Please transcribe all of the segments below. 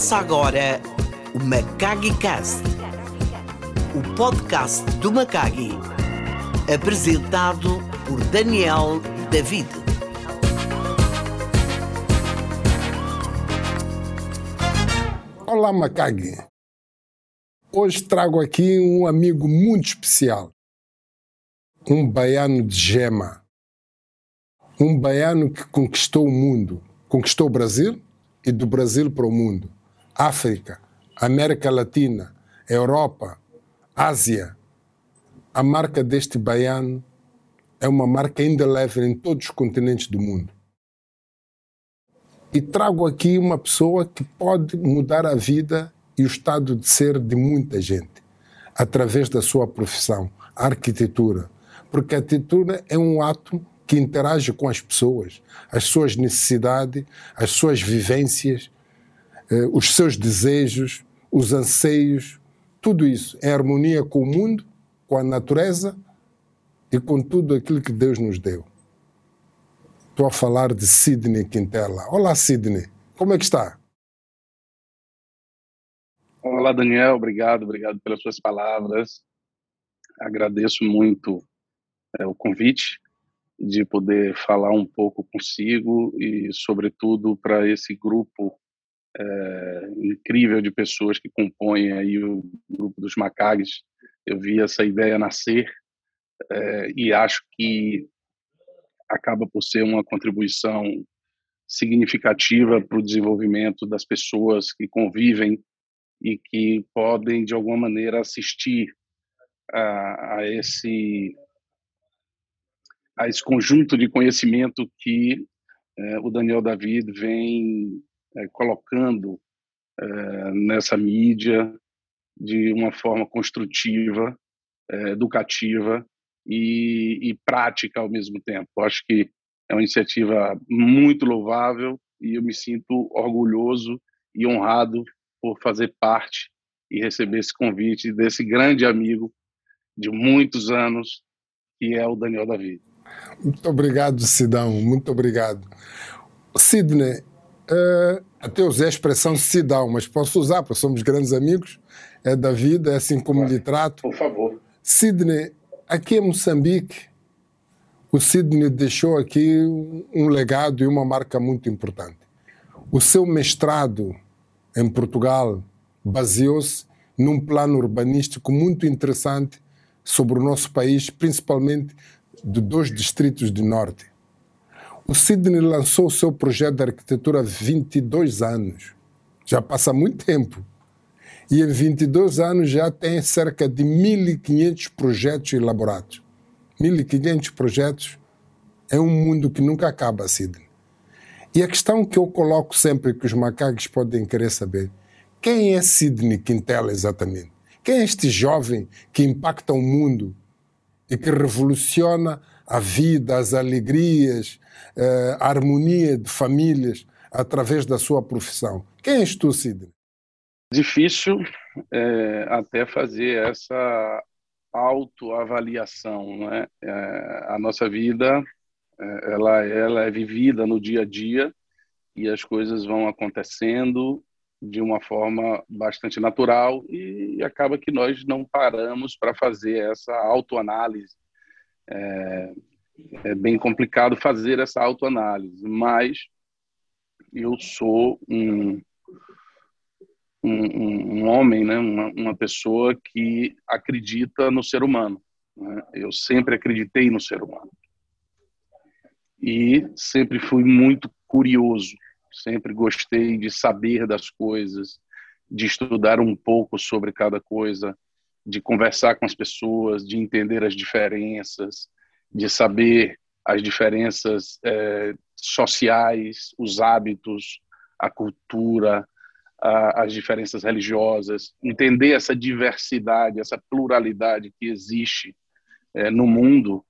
Começa agora o Macagi Cast, o podcast do Macagi, apresentado por Daniel David. Olá, Macagi. Hoje trago aqui um amigo muito especial, um baiano de gema, um baiano que conquistou o mundo, conquistou o Brasil e do Brasil para o mundo, África, América Latina, Europa, Ásia. A marca deste baiano é uma marca indelével em todos os continentes do mundo. E trago aqui uma pessoa que pode mudar a vida e o estado de ser de muita gente, através da sua profissão, a arquitetura. Porque a arquitetura é um ato que interage com as pessoas, as suas necessidades, as suas vivências, os seus desejos, os anseios, tudo isso em harmonia com o mundo, com a natureza e com tudo aquilo que Deus nos deu. Estou a falar de Sidney Quintela. Olá, Sidney. Como é que está? Olá, Daniel. Obrigado, obrigado pelas suas palavras. Agradeço muito é, o convite de poder falar um pouco consigo e, sobretudo, para esse grupo é, incrível de pessoas que compõem aí o grupo dos Macagues. Eu vi essa ideia nascer é, e acho que acaba por ser uma contribuição significativa para o desenvolvimento das pessoas que convivem e que podem de alguma maneira assistir a, a esse a esse conjunto de conhecimento que é, o Daniel David vem é, colocando é, nessa mídia de uma forma construtiva, educativa e, e prática ao mesmo tempo. Acho que é uma iniciativa muito louvável e eu me sinto orgulhoso e honrado por fazer parte e receber esse convite desse grande amigo de muitos anos, que é o Daniel David. Muito obrigado, Sidão, muito obrigado. Sidney, uh, até usei a expressão Sidão, mas posso usar, porque somos grandes amigos, é da vida, é assim como lhe trato. Por favor. Sidney, aqui em Moçambique, o Sidney deixou aqui um legado e uma marca muito importante. O seu mestrado em Portugal baseou-se num plano urbanístico muito interessante sobre o nosso país, principalmente de dois distritos do norte. O Sidney lançou o seu projeto de arquitetura há 22 anos. Já passa muito tempo. E em 22 anos já tem cerca de 1.500 projetos elaborados. 1.500 projetos é um mundo que nunca acaba, Sidney. E a questão que eu coloco sempre que os macacos podem querer saber, quem é Sidney Quintela exatamente? Quem é este jovem que impacta o mundo e que revoluciona a vida, as alegrias, eh, a harmonia de famílias através da sua profissão. Quem és tu, Sidney? Difícil é, até fazer essa autoavaliação. Né? É, a nossa vida ela, ela é vivida no dia a dia e as coisas vão acontecendo de uma forma bastante natural e acaba que nós não paramos para fazer essa autoanálise. É, é bem complicado fazer essa autoanálise, mas eu sou um, um, um homem, né? uma, uma, pessoa que acredita no ser humano. Né? Eu sempre acreditei no ser humano. E sempre fui muito curioso sempre gostei de saber das coisas, de estudar um pouco sobre cada coisa, de conversar com as pessoas, de entender as diferenças, de saber as diferenças é, sociais, os hábitos, a cultura, a, as diferenças religiosas, entender essa diversidade, essa pluralidade que existe é, no mundo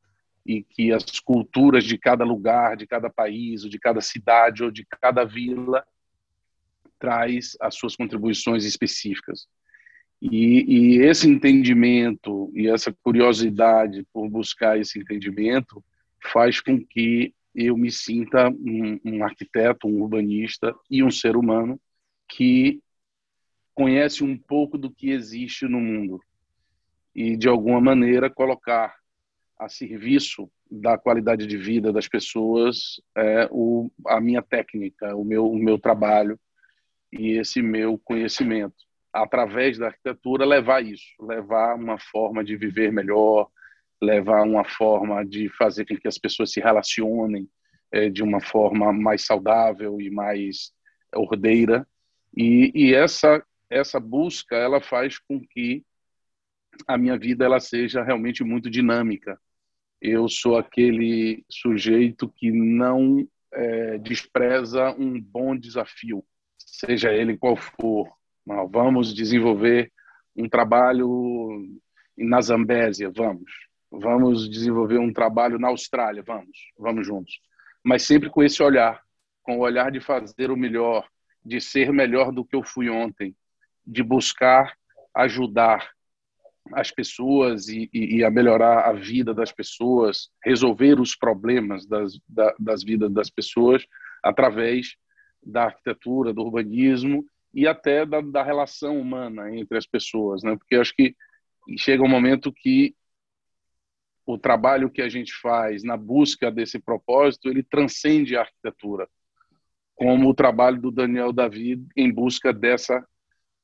e que as culturas de cada lugar, de cada país, ou de cada cidade ou de cada vila traz as suas contribuições específicas. E, e, esse entendimento e essa curiosidade por buscar esse entendimento faz com que eu me sinta um, um arquiteto, um urbanista e um ser humano que conhece um pouco do que existe no mundo e de alguma maneira colocar a serviço da qualidade de vida das pessoas é o, a minha técnica, o meu, o meu trabalho e esse meu conhecimento. Através da arquitetura, levar isso, levar uma forma de viver melhor, levar uma forma de fazer com que as pessoas se relacionem é, de uma forma mais saudável e mais ordeira. E, e essa essa busca ela faz com que a minha vida ela seja realmente muito dinâmica. Eu sou aquele sujeito que não é, despreza um bom desafio, seja ele qual for. Vamos desenvolver um trabalho na Zambésia, vamos. Vamos desenvolver um trabalho na Austrália, vamos. Vamos juntos. Mas sempre com esse olhar, com o olhar de fazer o melhor, de ser melhor do que eu fui ontem, de buscar ajudar as pessoas e, e, e, a melhorar a vida das pessoas, resolver os problemas das, da, das vidas das pessoas através da arquitetura, do urbanismo e até da, da relação humana entre as pessoas, né? Porque acho que chega um momento que o trabalho que a gente faz na busca desse propósito ele transcende a arquitetura, como o trabalho do Daniel David em busca dessa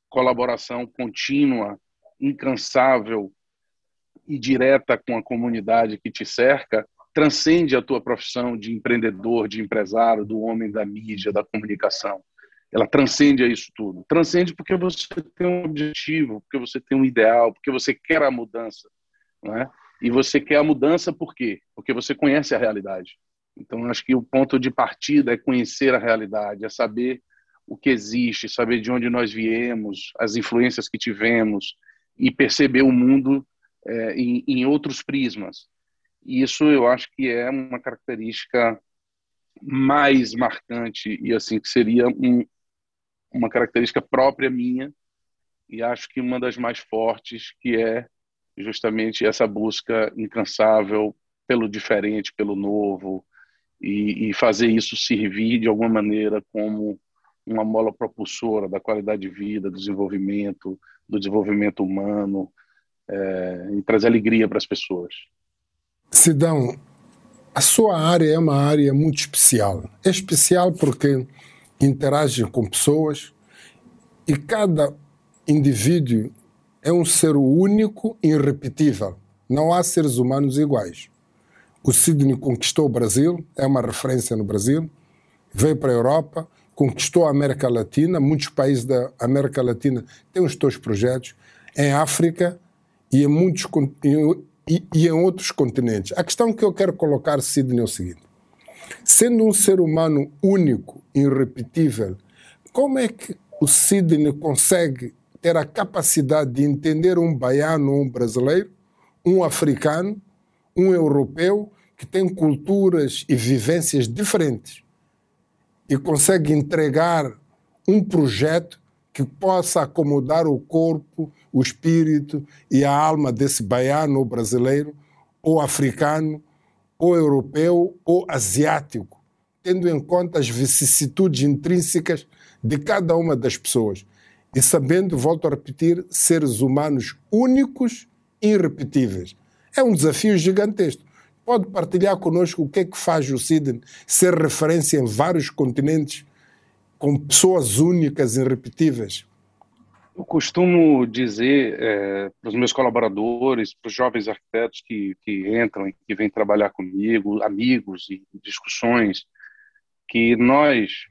colaboração contínua, incansável e direta com a comunidade que te cerca, transcende a tua profissão de empreendedor, de empresário, do homem da mídia, da comunicação. Ela transcende a isso tudo. Transcende porque você tem um objetivo, porque você tem um ideal, porque você quer a mudança. Não é? E você quer a mudança por quê? Porque você conhece a realidade. Então, acho que o ponto de partida é conhecer a realidade, é saber o que existe, saber de onde nós viemos, as influências que tivemos e perceber o mundo é, em, em, outros prismas. E isso eu acho que é uma característica mais marcante e assim que seria um, uma característica própria minha e acho que uma das mais fortes que é justamente essa busca incansável pelo diferente, pelo novo e, e fazer isso servir de alguma maneira como uma mola propulsora da qualidade de vida, do desenvolvimento, do desenvolvimento humano é, e trazer alegria para as pessoas. Sidão, a sua área é uma área muito especial. É especial porque interage com pessoas e cada indivíduo é um ser único e irrepetível. Não há seres humanos iguais. O Sidney conquistou o Brasil, é uma referência no Brasil, veio para a Europa, conquistou a América Latina, muitos países da América Latina têm os seus projetos, em África e em, muitos, e, e em outros continentes. A questão que eu quero colocar, Sidney, é o seguinte: sendo um ser humano único, irrepetível, como é que o Sidney consegue ter a capacidade de entender um baiano, um brasileiro, um africano, um europeu, que tem culturas e vivências diferentes? e consegue entregar um projeto que possa acomodar o corpo, o espírito e a alma desse baiano ou brasileiro, ou africano, ou europeu, ou asiático, tendo em conta as vicissitudes intrínsecas de cada uma das pessoas. E sabendo, volto a repetir, seres humanos únicos e irrepetíveis. É um desafio gigantesco. Pode partilhar conosco o que é que faz o Sidney ser referência em vários continentes com pessoas únicas e irrepetíveis? Eu costumo dizer é, para os meus colaboradores, para os jovens arquitetos que, que entram e que vêm trabalhar comigo, amigos e discussões, que nós,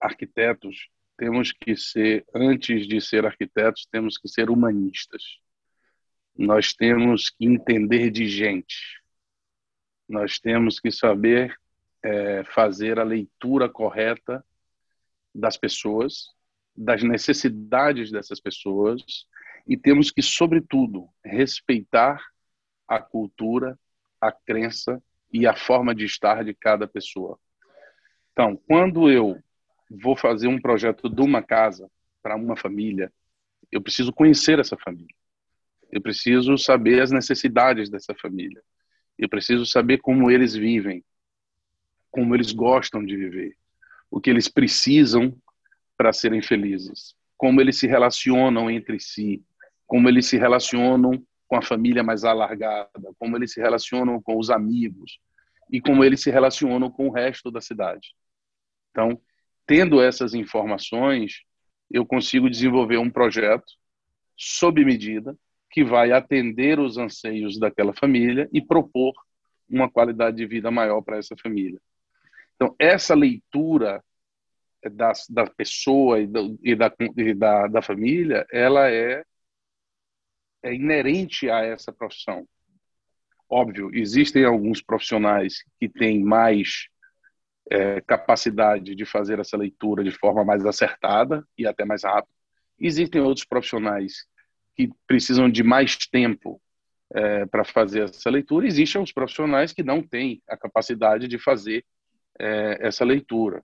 arquitetos, temos que ser, antes de ser arquitetos, temos que ser humanistas. Nós temos que entender de gente nós temos que saber é, fazer a leitura correta das pessoas, das necessidades dessas pessoas e temos que, sobretudo, respeitar a cultura, a crença e a forma de estar de cada pessoa. Então, quando eu vou fazer um projeto de uma casa para uma família, eu preciso conhecer essa família. Eu preciso saber as necessidades dessa família. Eu preciso saber como eles vivem, como eles gostam de viver, o que eles precisam para serem felizes. como eles se relacionam entre si, como eles se relacionam com a família mais alargada, como eles se relacionam com os amigos e como eles se relacionam com o resto da cidade. Então, tendo essas informações, eu consigo desenvolver um projeto sob medida que vai atender os anseios daquela família e propor uma qualidade de vida maior para essa família. Então, essa leitura da, da pessoa e, do, e, da, e da, da família, ela é, é inerente a essa profissão. Óbvio, existem alguns profissionais que têm mais é, capacidade de fazer essa leitura de forma mais acertada e até mais rápida. Existem outros profissionais que precisam de mais tempo é, para fazer essa leitura. Existem os profissionais que não têm a capacidade de fazer é, essa leitura.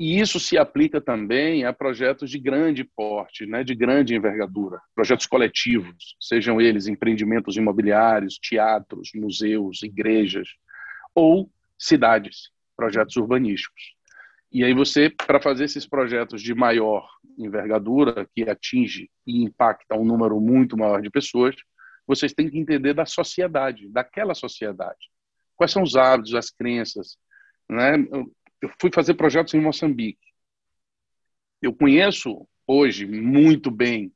E isso se aplica também a projetos de grande porte, né, de grande envergadura, projetos coletivos, sejam eles empreendimentos imobiliários, teatros, museus, igrejas, ou cidades, projetos urbanísticos. E aí você, para fazer esses projetos de maior envergadura, que atinge e impacta um número muito maior de pessoas, vocês têm que entender da sociedade, daquela sociedade. Quais são os hábitos, as crenças, né? Eu fui fazer projetos em Moçambique. Eu conheço hoje muito bem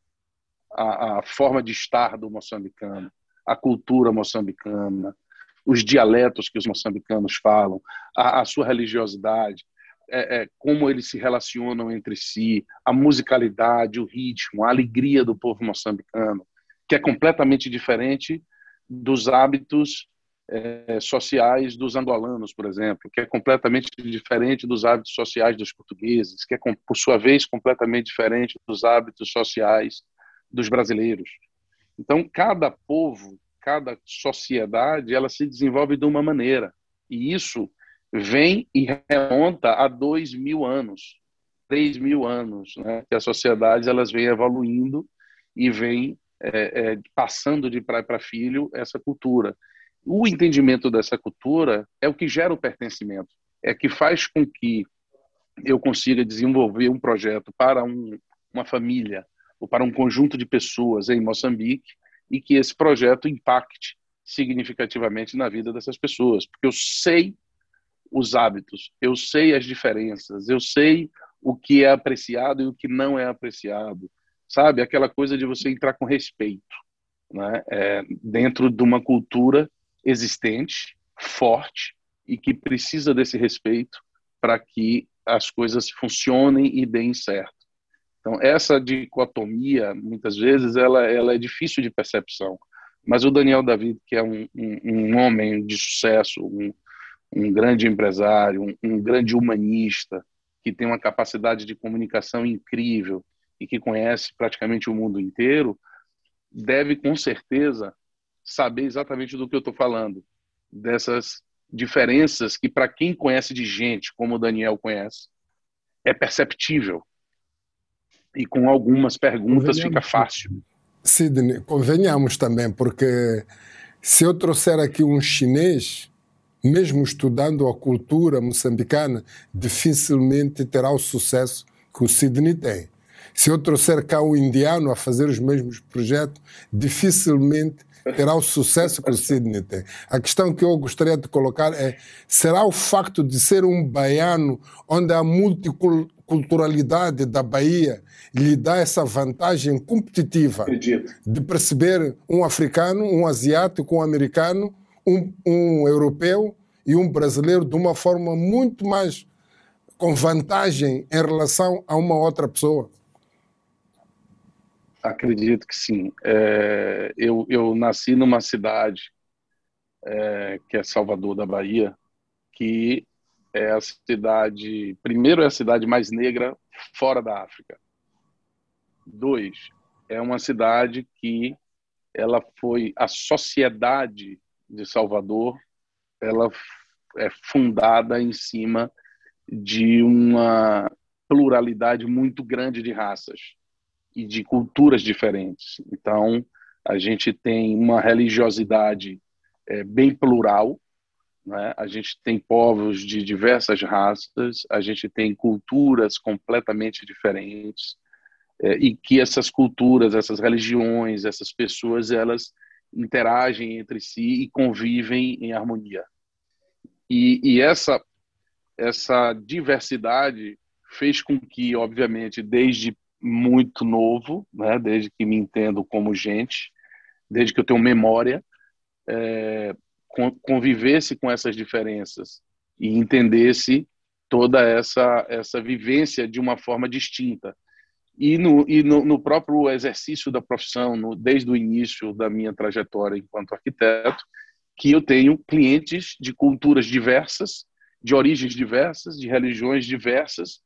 a, a forma de estar do moçambicano, a cultura moçambicana, os dialetos que os moçambicanos falam, a, a sua religiosidade, é, é, como eles se relacionam entre si, a musicalidade, o ritmo, a alegria do povo moçambicano, que é completamente diferente dos hábitos é, sociais dos angolanos, por exemplo, que é completamente diferente dos hábitos sociais dos portugueses, que é, por sua vez, completamente diferente dos hábitos sociais dos brasileiros. Então, cada povo, cada sociedade, ela se desenvolve de uma maneira. E isso vem e remonta a dois mil anos, três mil anos, né? que as sociedades elas vêm evoluindo e vêm é, é, passando de pai para filho essa cultura o entendimento dessa cultura é o que gera o pertencimento, é que faz com que eu consiga desenvolver um projeto para um, uma família ou para um conjunto de pessoas em Moçambique e que esse projeto impacte significativamente na vida dessas pessoas, porque eu sei os hábitos, eu sei as diferenças, eu sei o que é apreciado e o que não é apreciado, sabe? Aquela coisa de você entrar com respeito, né? É, dentro de uma cultura existente, forte e que precisa desse respeito para que as coisas funcionem e deem certo. Então, essa dicotomia, muitas vezes, ela, ela é difícil de percepção. Mas o Daniel David, que é um, um, um homem de sucesso, um, um grande empresário, um, um grande humanista, que tem uma capacidade de comunicação incrível e que conhece praticamente o mundo inteiro, deve, com certeza, saber exatamente do que eu estou falando, dessas diferenças que, para quem conhece de gente, como o Daniel conhece, é perceptível. E com algumas perguntas fica fácil. Sidney, convenhamos também, porque se eu trouxer aqui um chinês, mesmo estudando a cultura moçambicana, dificilmente terá o sucesso que o Sidney tem. Se eu trouxer cá um indiano a fazer os mesmos projetos, dificilmente terá o sucesso que o Sidney tem. A questão que eu gostaria de colocar é: será o facto de ser um baiano, onde a multiculturalidade da Bahia lhe dá essa vantagem competitiva Acredito. de perceber um africano, um asiático, um americano, um, um europeu e um brasileiro de uma forma muito mais com vantagem em relação a uma outra pessoa? Acredito que sim. É, eu, eu nasci numa cidade é, que é Salvador da Bahia, que é a cidade, primeiro é a cidade mais negra fora da África. Dois, é uma cidade que ela foi a sociedade de Salvador, ela é fundada em cima de uma pluralidade muito grande de raças e de culturas diferentes. Então, a gente tem uma religiosidade é, bem plural, né? a gente tem povos de diversas raças, a gente tem culturas completamente diferentes, é, e que essas culturas, essas religiões, essas pessoas, elas interagem entre si e convivem em harmonia. E, e essa essa diversidade fez com que, obviamente, desde muito novo, né, desde que me entendo como gente, desde que eu tenho memória, é, convivesse com essas diferenças e entendesse toda essa essa vivência de uma forma distinta. E no, e no, no próprio exercício da profissão no, desde o início da minha trajetória enquanto arquiteto que eu tenho clientes de culturas diversas de origens diversas de religiões diversas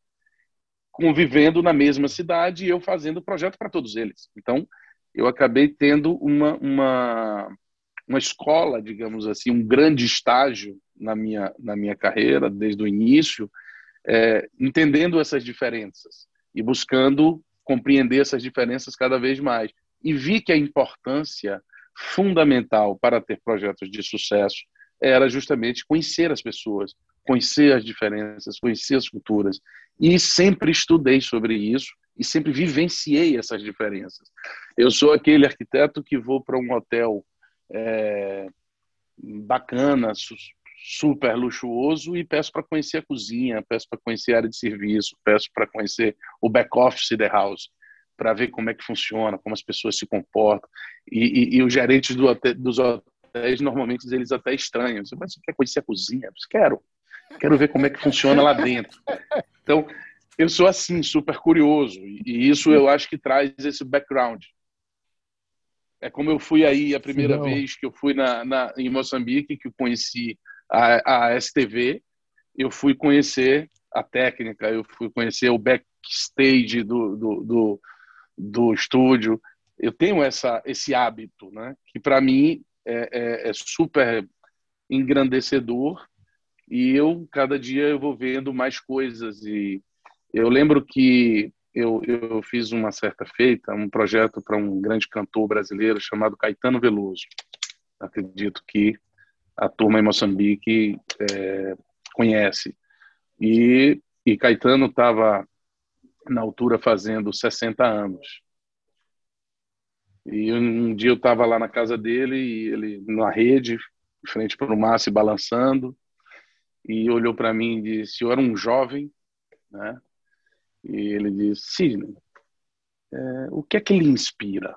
convivendo na mesma cidade e eu fazendo projeto para todos eles então eu acabei tendo uma, uma uma escola, digamos assim, um grande estágio na minha, na minha carreira, desde o início, é, entendendo essas diferenças e buscando compreender essas diferenças cada vez mais. E vi que a importância fundamental para ter projetos de sucesso era justamente conhecer as pessoas, conhecer as diferenças, conhecer as culturas. E sempre estudei sobre isso e sempre vivenciei essas diferenças. Eu sou aquele arquiteto que vou para um hotel é, bacana, su super luxuoso e peço para conhecer a cozinha, peço para conhecer a área de serviço, peço para conhecer o back office da house, para ver como é que funciona, como as pessoas se comportam. E, e, e os gerentes do hotel, dos hotéis, normalmente, eles até estranham. Mas você quer conhecer a cozinha? Eu quero. Quero ver como é que funciona lá dentro. Então, eu sou assim, super curioso. E isso eu acho que traz esse background. É como eu fui aí a primeira Não. vez que eu fui na, na, em Moçambique, que eu conheci a, a STV, eu fui conhecer a técnica, eu fui conhecer o backstage do, do, do, do estúdio. Eu tenho essa, esse hábito, né? que para mim é, é, é super engrandecedor e eu cada dia eu vou vendo mais coisas e eu lembro que eu, eu fiz uma certa feita, um projeto para um grande cantor brasileiro chamado Caetano Veloso. Acredito que a turma em Moçambique é, conhece. E, e Caetano estava, na altura, fazendo 60 anos. E um dia eu estava lá na casa dele, e ele na rede, frente para o mar, se balançando, e olhou para mim e disse: Eu era um jovem, né? E ele diz: Sidney, é, o que é que lhe inspira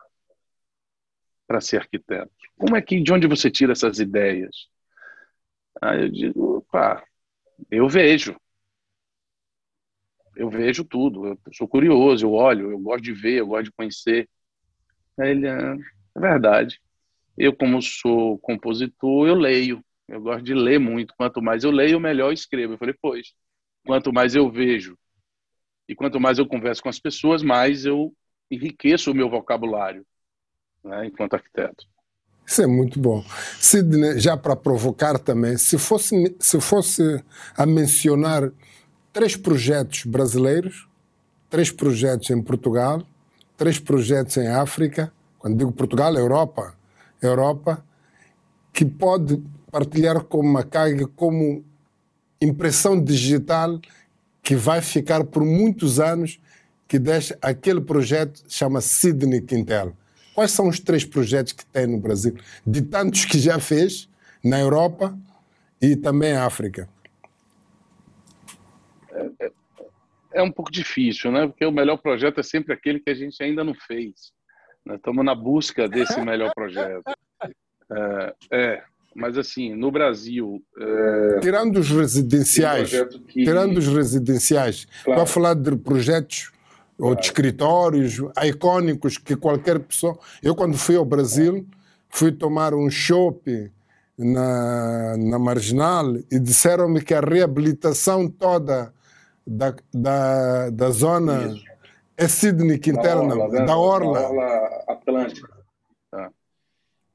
para ser arquiteto? Como é que, de onde você tira essas ideias? Aí eu digo: pá, eu vejo. Eu vejo tudo, eu sou curioso, eu olho, eu gosto de ver, eu gosto de conhecer. Aí ele, é, é verdade. Eu, como sou compositor, eu leio. Eu gosto de ler muito. Quanto mais eu leio, melhor eu escrevo. Eu falei, pois, quanto mais eu vejo e quanto mais eu converso com as pessoas, mais eu enriqueço o meu vocabulário né, enquanto arquiteto. Isso é muito bom. Sidney, já para provocar também, se fosse, se fosse a mencionar três projetos brasileiros, três projetos em Portugal, três projetos em África, quando digo Portugal, Europa, Europa, que pode partilhar com Macag como impressão digital que vai ficar por muitos anos, que deixa aquele projeto chama Sidney Quintel. Quais são os três projetos que tem no Brasil? De tantos que já fez na Europa e também na África. É, é, é, um pouco difícil, né? Porque o melhor projeto é sempre aquele que a gente ainda não fez. Nós estamos na busca desse melhor projeto. É, é, mas assim, no Brasil. É... Tirando os residenciais, um que... tirando os residenciais, claro. falar de projetos claro. ou de escritórios icônicos que qualquer pessoa. Eu, quando fui ao Brasil, fui tomar um shopping na, na Marginal e disseram-me que a reabilitação toda da, da, da zona Isso. é Sydney Quintela, da Orla, da Orla. Da Orla Atlântica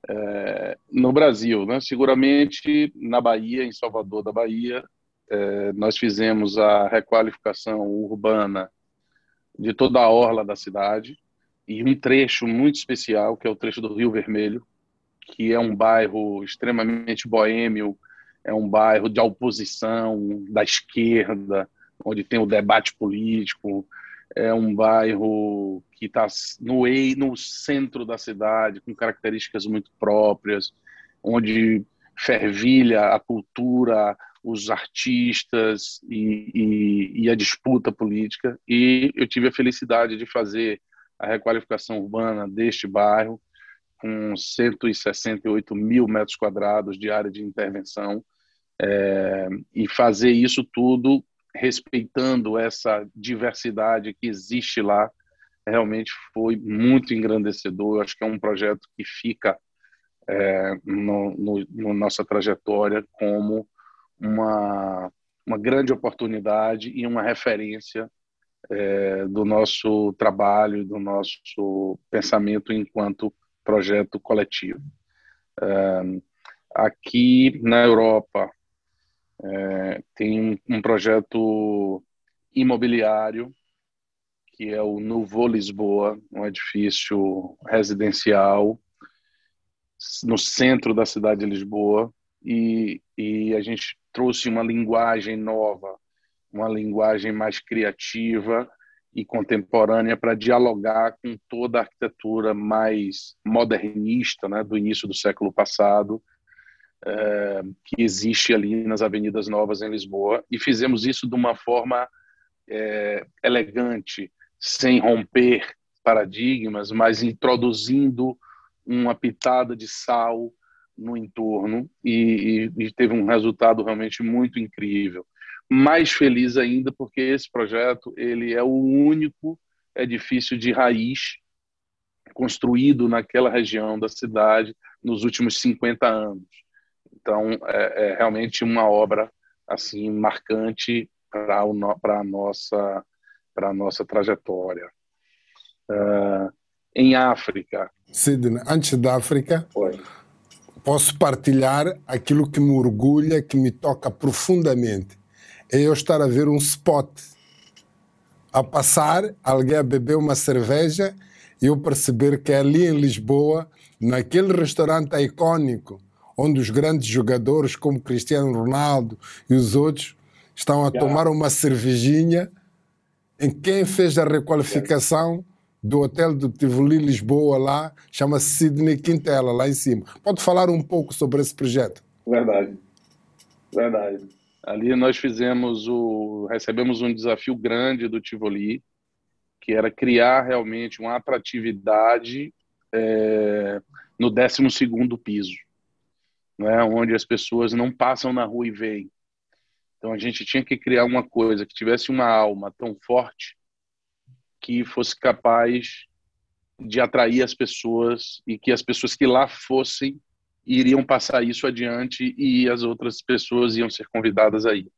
é, no Brasil. Né? Seguramente na Bahia, em Salvador da Bahia, é, nós fizemos a requalificação urbana de toda a orla da cidade e um trecho muito especial, que é o trecho do Rio Vermelho, que é um bairro extremamente boêmio, é um bairro de oposição da esquerda, onde tem o debate político, é um bairro que está no, no centro da cidade, com características muito próprias, onde fervilha a cultura, os artistas e, e, e, a disputa política. E eu tive a felicidade de fazer a requalificação urbana deste bairro, com 168 mil metros quadrados de área de intervenção, é, e fazer isso tudo respeitando essa diversidade que existe lá, realmente foi muito engrandecedor. Eu acho que é um projeto que fica é, no, no, no, nossa trajetória como uma, uma grande oportunidade e uma referência é, do nosso trabalho, do nosso pensamento enquanto projeto coletivo. É, aqui na Europa, é, tem um, um, projeto imobiliário que é o Novo Lisboa, um edifício residencial no centro da cidade de Lisboa. E, e a gente trouxe uma linguagem nova, uma linguagem mais criativa e contemporânea para dialogar com toda a arquitetura mais modernista né, do início do século passado é, que existe ali nas Avenidas Novas em Lisboa e fizemos isso de uma forma é, elegante, sem romper paradigmas, mas introduzindo uma pitada de sal no entorno e, e, e teve um resultado realmente muito incrível. Mais feliz ainda porque esse projeto ele é o único edifício de raiz construído naquela região da cidade nos últimos 50 anos. Então, é, é realmente uma obra assim marcante para a nossa para a nossa trajetória. Uh, em África. Sidney, antes da África, posso partilhar aquilo que me orgulha, que me toca profundamente. É eu estar a ver um spot a passar, alguém a beber uma cerveja e eu perceber que é ali em Lisboa, naquele restaurante icônico, onde os grandes jogadores como Cristiano Ronaldo e os outros estão a tomar uma cervejinha, em quem fez a requalificação do hotel do Tivoli Lisboa lá, chama-se Sidney Quintela, lá em cima. Pode falar um pouco sobre esse projeto? Verdade, verdade. Ali nós fizemos o, recebemos um desafio grande do Tivoli, que era criar realmente uma atratividade é, no 12 segundo piso né, onde as pessoas não passam na rua e veem. Então a gente tinha que criar uma coisa que tivesse uma alma tão forte que fosse capaz de atrair as pessoas e que as pessoas que lá fossem iriam passar isso adiante e as outras pessoas iam ser convidadas aí.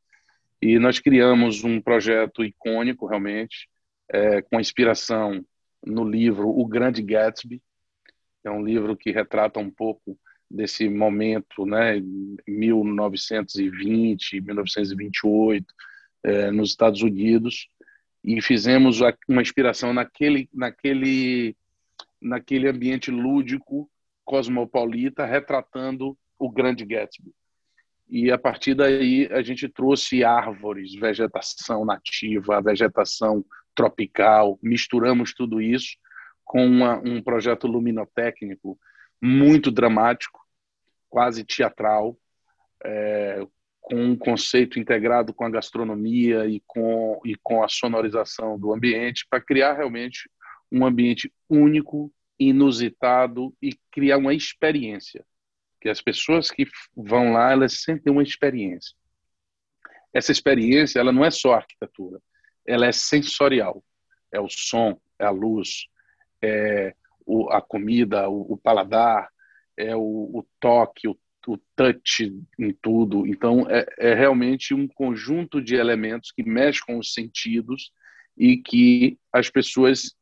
E nós criamos um projeto icônico realmente, é, com inspiração no livro O Grande Gatsby, é um livro que retrata um pouco desse momento, né, 1920, 1928, é, nos Estados Unidos, e fizemos uma inspiração naquele, naquele, naquele ambiente lúdico, cosmopolita, retratando o Grande Gatsby. E a partir daí a gente trouxe árvores, vegetação nativa, vegetação tropical, misturamos tudo isso com uma, um projeto luminotécnico muito dramático, quase teatral, é, com um conceito integrado com a gastronomia e com, e com a sonorização do ambiente, para criar realmente um ambiente único, inusitado e criar uma experiência. Que as pessoas que vão lá, elas sentem uma experiência. Essa experiência, ela não é só arquitetura, ela é sensorial. É o som, é a luz, é o, a comida, o, o paladar, é o, o toque, o, o, touch em tudo. Então, é, é realmente um conjunto de elementos que mexem com os sentidos e que as pessoas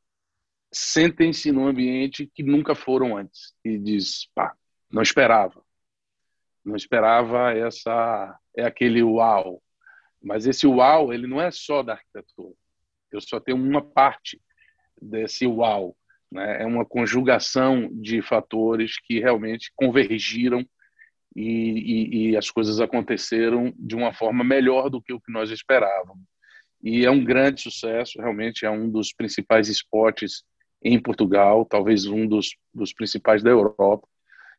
sentem-se num ambiente que nunca foram antes. E diz, pá, não esperava. Não esperava essa... É aquele uau. Mas esse uau, ele não é só da arquitetura. Eu só tenho uma parte desse uau né? É uma conjugação de fatores que realmente convergiram e, e, e, as coisas aconteceram de uma forma melhor do que o que nós esperávamos. e é um grande sucesso, realmente é um dos principais esportes em Portugal, talvez um dos, dos principais da Europa.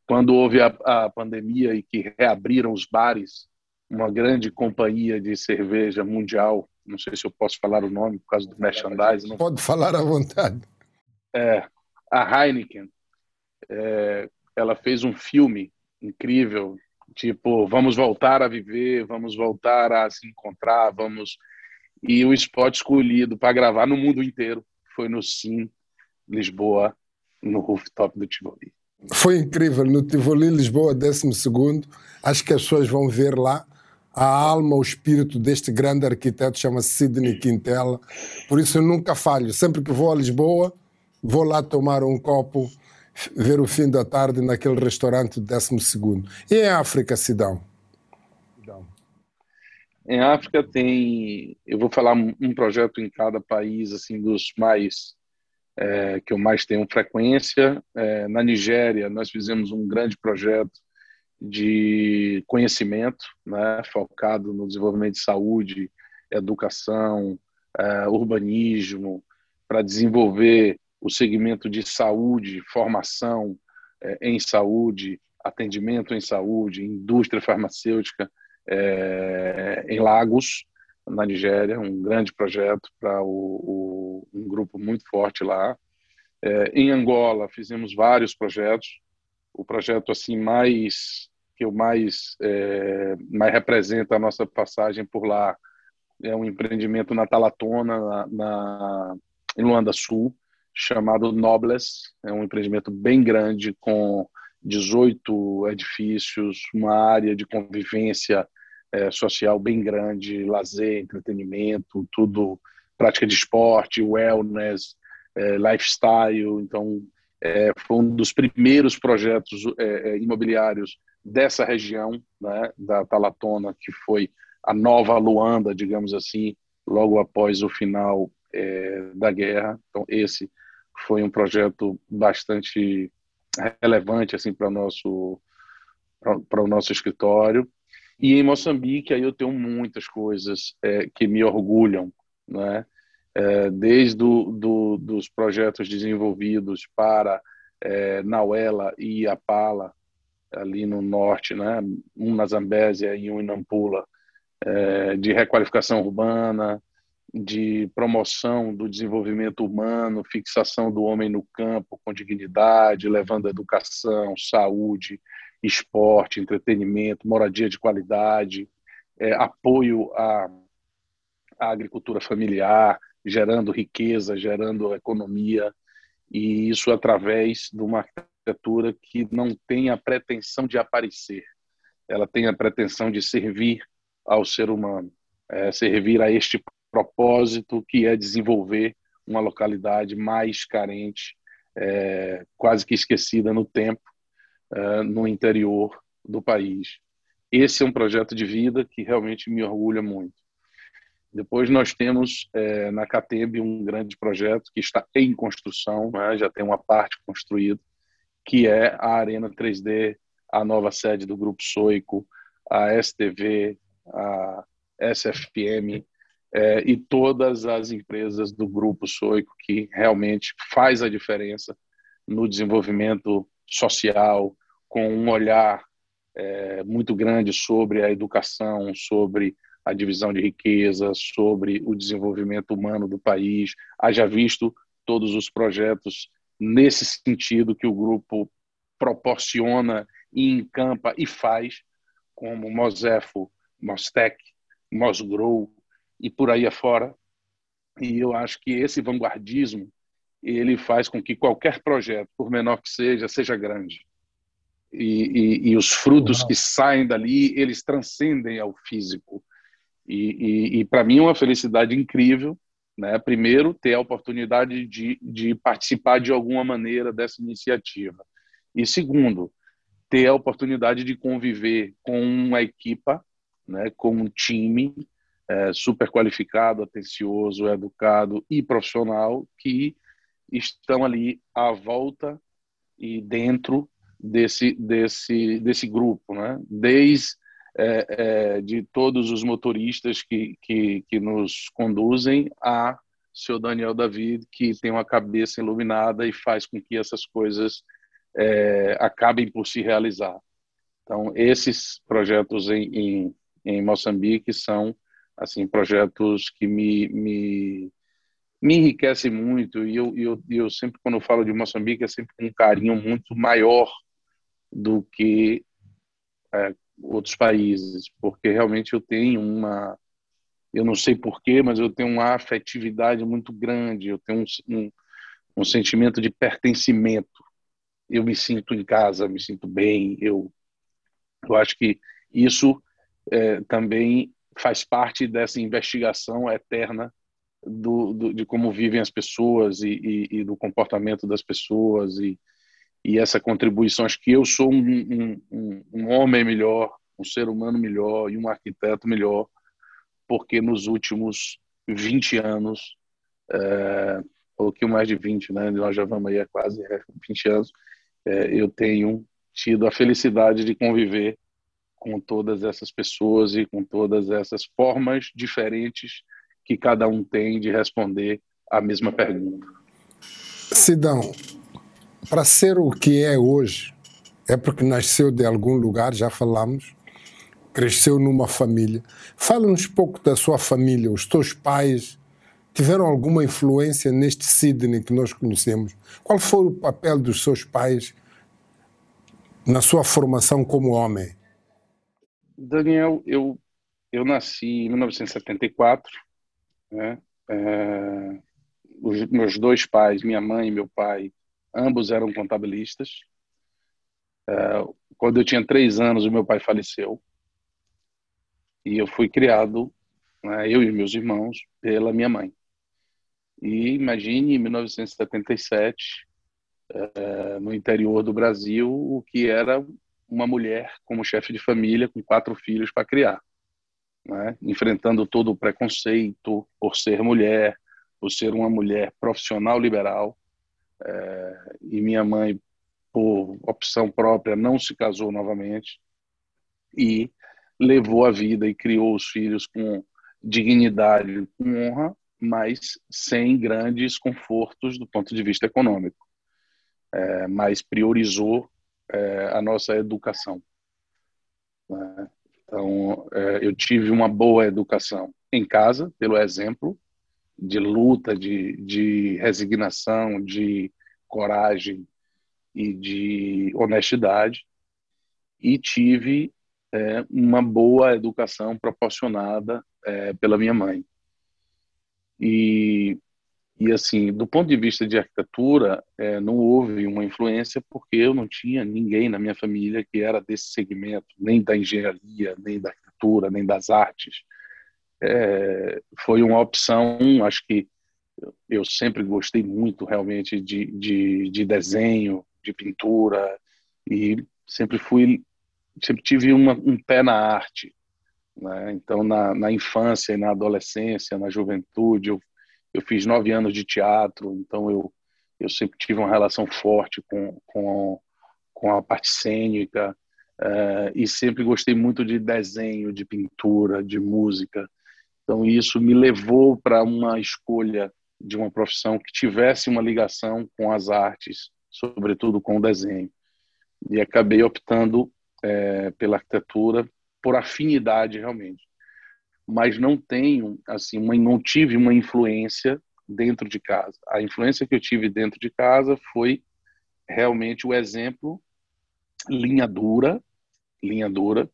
Quando houve a, a pandemia e que reabriram os bares, uma grande companhia de cerveja mundial, não sei se eu posso falar o nome por causa do merchandising. Pode falar à vontade. É, a Heineken, é, ela fez um filme incrível, tipo, vamos voltar a viver, vamos voltar a se encontrar, vamos... E o spot escolhido para gravar no mundo inteiro foi no Sim, Lisboa, no rooftop do Tivoli. Foi incrível, no Tivoli, Lisboa, 12 Acho que as pessoas vão ver lá a alma, o espírito deste grande arquiteto, chama-se Sidney Quintela. Por isso eu nunca falho. Sempre que vou a Lisboa, vou lá tomar um copo, ver o fim da tarde naquele restaurante 12 E em África, Sidão? Em África tem, eu vou falar um projeto em cada país, assim, dos mais é, que eu mais tenho frequência. É, na Nigéria, nós fizemos um grande projeto de conhecimento, né, focado no desenvolvimento de saúde, educação, uh, urbanismo, para desenvolver o segmento de saúde, formação uh, em saúde, atendimento em saúde, indústria farmacêutica uh, em Lagos, na Nigéria, um grande projeto para um grupo muito forte lá. em Angola, fizemos vários projetos, o projeto assim mais que eu mais é, mais representa a nossa passagem por lá é um empreendimento na Talatona na, na em Luanda Sul chamado Nobles é um empreendimento bem grande com 18 edifícios uma área de convivência é, social bem grande lazer entretenimento tudo prática de esporte wellness é, lifestyle então é, foi um dos primeiros projetos é, é, imobiliários dessa região, né, da Talatona, que foi a nova Luanda, digamos assim, logo após o final é, da guerra. Então, esse foi um projeto bastante relevante assim para o nosso para o nosso escritório. E em Moçambique, aí eu tenho muitas coisas é, que me orgulham, né? é, desde do, do, dos projetos desenvolvidos para é, Nauela e Apala, ali no norte, né? um na Zambésia e um em Nampula, é, de requalificação urbana, de promoção do desenvolvimento humano, fixação do homem no campo com dignidade, levando educação, saúde, esporte, entretenimento, moradia de qualidade, é, apoio à, à agricultura familiar, gerando riqueza, gerando economia, e isso através de uma arquitetura que não tem a pretensão de aparecer, ela tem a pretensão de servir ao ser humano, é, servir a este propósito que é desenvolver uma localidade mais carente, é, quase que esquecida no tempo, é, no interior do país. Esse é um projeto de vida que realmente me orgulha muito. Depois nós temos é, na CATEB um grande projeto que está em construção, né? já tem uma parte construída, que é a Arena 3D, a nova sede do Grupo Soico, a STV, a SFPM é, e todas as empresas do Grupo Soico que realmente faz a diferença no desenvolvimento social, com um olhar é, muito grande sobre a educação, sobre a divisão de riqueza, sobre o desenvolvimento humano do país. Haja visto todos os projetos nesse sentido que o grupo proporciona e encampa e faz, como Mosefo, Mostec, Mosgrow e por aí afora. E eu acho que esse vanguardismo ele faz com que qualquer projeto, por menor que seja, seja grande. E, e, e os frutos que saem dali, eles transcendem ao físico. E, e, para mim é uma felicidade incrível, né? Primeiro, ter a oportunidade de, de participar de alguma maneira dessa iniciativa. E segundo, ter a oportunidade de conviver com uma equipa, né? com um time é, super qualificado, atencioso, educado e profissional que estão ali à volta e dentro desse desse desse grupo, né? Desde é, é, de todos os motoristas que, que, que nos conduzem a seu Daniel David, que tem uma cabeça iluminada e faz com que essas coisas é, acabem por se realizar. Então, esses projetos em, em, em Moçambique são assim projetos que me, me, me enriquecem muito e eu, eu, eu sempre, quando eu falo de Moçambique, é sempre com um carinho muito maior do que é, outros países, porque realmente eu tenho uma, eu não sei porquê, mas eu tenho uma afetividade muito grande, eu tenho um, um, um sentimento de pertencimento. Eu me sinto em casa, me sinto bem, eu, eu acho que isso é, também faz parte dessa investigação eterna do, do, de como vivem as pessoas e, e, e, do comportamento das pessoas e, e essa contribuição. Acho que eu sou um, um, um homem melhor, um ser humano melhor e um arquiteto melhor, porque nos últimos 20 anos, é, ou que mais de 20, né? nós já vamos aí há quase 20 anos, é, eu tenho tido a felicidade de conviver com todas essas pessoas e com todas essas formas diferentes que cada um tem de responder a mesma pergunta. Sidão, para ser o que é hoje, é porque nasceu de algum lugar, já falamos, cresceu numa família. Fala-nos pouco da sua família, os teus pais tiveram alguma influência neste Sidney que nós conhecemos? Qual foi o papel dos seus pais na sua formação como homem? Daniel, eu, eu nasci em 1974, né? É, os meus dois pais, minha mãe e meu pai, ambos eram contabilistas. É, quando eu tinha três anos, o meu pai faleceu. E eu fui criado, né, eu e meus irmãos, pela minha mãe. E imagine, em 1977, é, no interior do Brasil, o que era uma mulher como chefe de família com quatro filhos para criar, né? enfrentando todo o preconceito por ser mulher, por ser uma mulher profissional liberal. É, e minha mãe, por opção própria, não se casou novamente e levou a vida e criou os filhos com dignidade, com honra, mas sem grandes confortos do ponto de vista econômico. É, mas priorizou é, a nossa educação. Né? Então, é, eu tive uma boa educação em casa, pelo exemplo de luta, de, de resignação, de coragem e de honestidade, e tive é, uma boa educação proporcionada é, pela minha mãe. E, e assim, do ponto de vista de arquitetura, é, não houve uma influência porque eu não tinha ninguém na minha família que era desse segmento, nem da engenharia, nem da arquitetura, nem das artes. É, foi uma opção, acho que eu sempre gostei muito realmente de, de, de desenho, de pintura e sempre fui sempre tive uma, um pé na arte. Né? Então, na, na infância e na adolescência, na juventude, eu, eu fiz nove anos de teatro, então eu, eu sempre tive uma relação forte com, com, com a parte cênica uh, e sempre gostei muito de desenho, de pintura, de música. Então, isso me levou para uma escolha de uma profissão que tivesse uma ligação com as artes, sobretudo com o desenho. E acabei optando é, pela arquitetura por afinidade realmente, mas não tenho assim, uma, não tive uma influência dentro de casa. A influência que eu tive dentro de casa foi realmente o exemplo linha dura, linha dura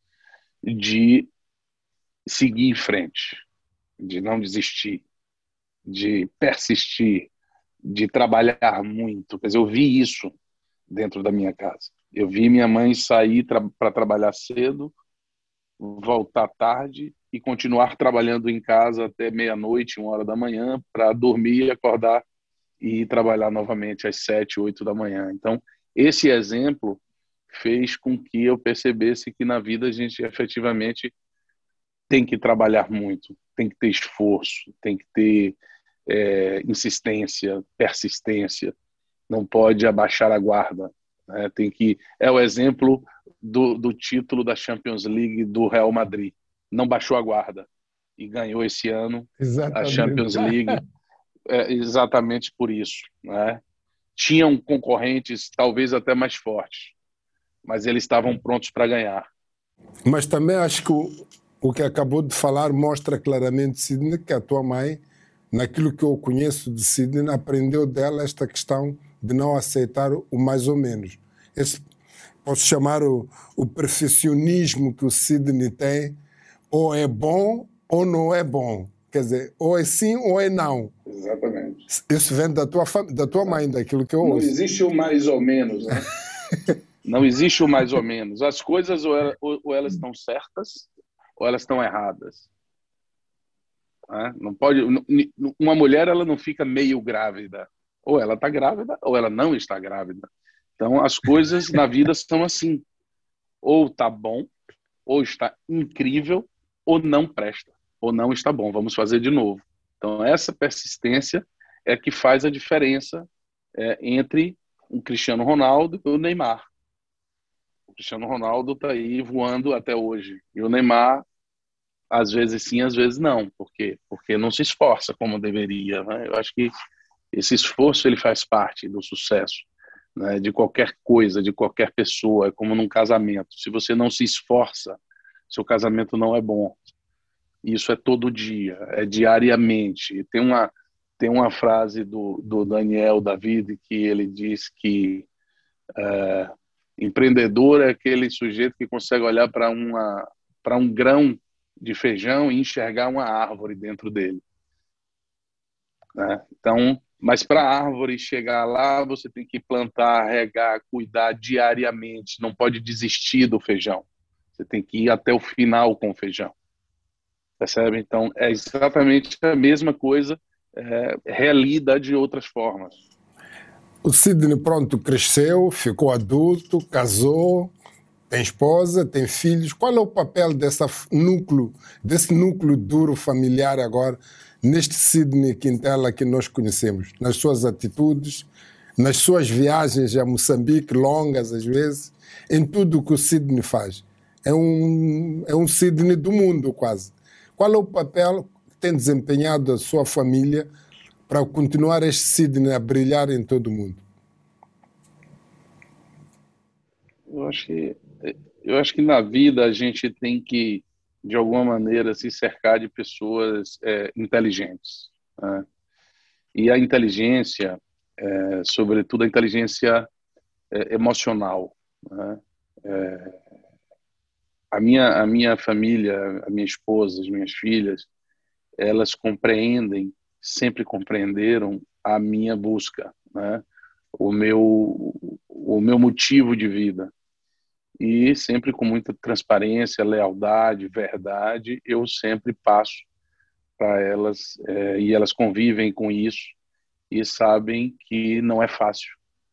de seguir em frente, de não desistir, de persistir, de trabalhar muito. Quer dizer, eu vi isso dentro da minha casa. Eu vi minha mãe sair para trabalhar cedo, voltar tarde e continuar trabalhando em casa até meia-noite, uma hora da manhã, para dormir, acordar e trabalhar novamente às sete, oito da manhã. Então, esse exemplo fez com que eu percebesse que na vida a gente efetivamente tem que trabalhar muito, tem que ter esforço, tem que ter é, insistência, persistência, não pode abaixar a guarda. Né? Tem que é o exemplo do, do título da Champions League do Real Madrid. Não baixou a guarda e ganhou esse ano exatamente. a Champions League é, exatamente por isso. Né? Tinham concorrentes talvez até mais fortes, mas eles estavam prontos para ganhar. Mas também acho que o, o que acabou de falar mostra claramente, Sidney, que a tua mãe, naquilo que eu conheço de Sidney, aprendeu dela esta questão de não aceitar o mais ou menos. Esse, posso chamar o, o perfeccionismo que o Sidney tem, ou é bom ou não é bom. Quer dizer, ou é sim ou é não. Exatamente. Isso vem da tua, da tua mãe, daquilo que eu ouço. Não existe o mais ou menos, né? não existe o mais ou menos. As coisas ou, ela, ou elas estão certas ou elas estão erradas. Né? Não pode. Uma mulher ela não fica meio grávida. Ou ela está grávida ou ela não está grávida. Então as coisas na vida são assim. Ou está bom, ou está incrível, ou não presta, ou não está bom. Vamos fazer de novo. Então essa persistência é que faz a diferença é, entre o Cristiano Ronaldo e o Neymar. O Cristiano Ronaldo está aí voando até hoje e o Neymar às vezes sim, às vezes não. Por quê? Porque não se esforça como deveria. Né? Eu acho que esse esforço ele faz parte do sucesso né? de qualquer coisa, de qualquer pessoa, é como num casamento. Se você não se esforça, seu casamento não é bom. Isso é todo dia, é diariamente. Tem uma tem uma frase do, do Daniel David que ele diz que é, empreendedor é aquele sujeito que consegue olhar para uma para um grão de feijão e enxergar uma árvore dentro dele. Né? Então, mas para a árvore chegar lá, você tem que plantar, regar, cuidar diariamente. Não pode desistir do feijão. Você tem que ir até o final com o feijão. Percebe? Então, é exatamente a mesma coisa, é, realida de outras formas. O Sidney, pronto, cresceu, ficou adulto, casou, tem esposa, tem filhos. Qual é o papel dessa núcleo, desse núcleo duro familiar agora neste Sidney Quintela que nós conhecemos, nas suas atitudes, nas suas viagens a Moçambique, longas às vezes, em tudo o que o Sidney faz. É um, é um Sidney do mundo, quase. Qual é o papel que tem desempenhado a sua família para continuar este Sidney a brilhar em todo o mundo? Eu acho que eu acho que na vida a gente tem que, de alguma maneira, se cercar de pessoas é, inteligentes. Né? E a inteligência, é, sobretudo a inteligência é, emocional. Né? É, a, minha, a minha família, a minha esposa, as minhas filhas, elas compreendem, sempre compreenderam a minha busca, né? o, meu, o meu motivo de vida e sempre com muita transparência, lealdade, verdade, eu sempre passo para elas é, e elas convivem com isso e sabem que não é fácil,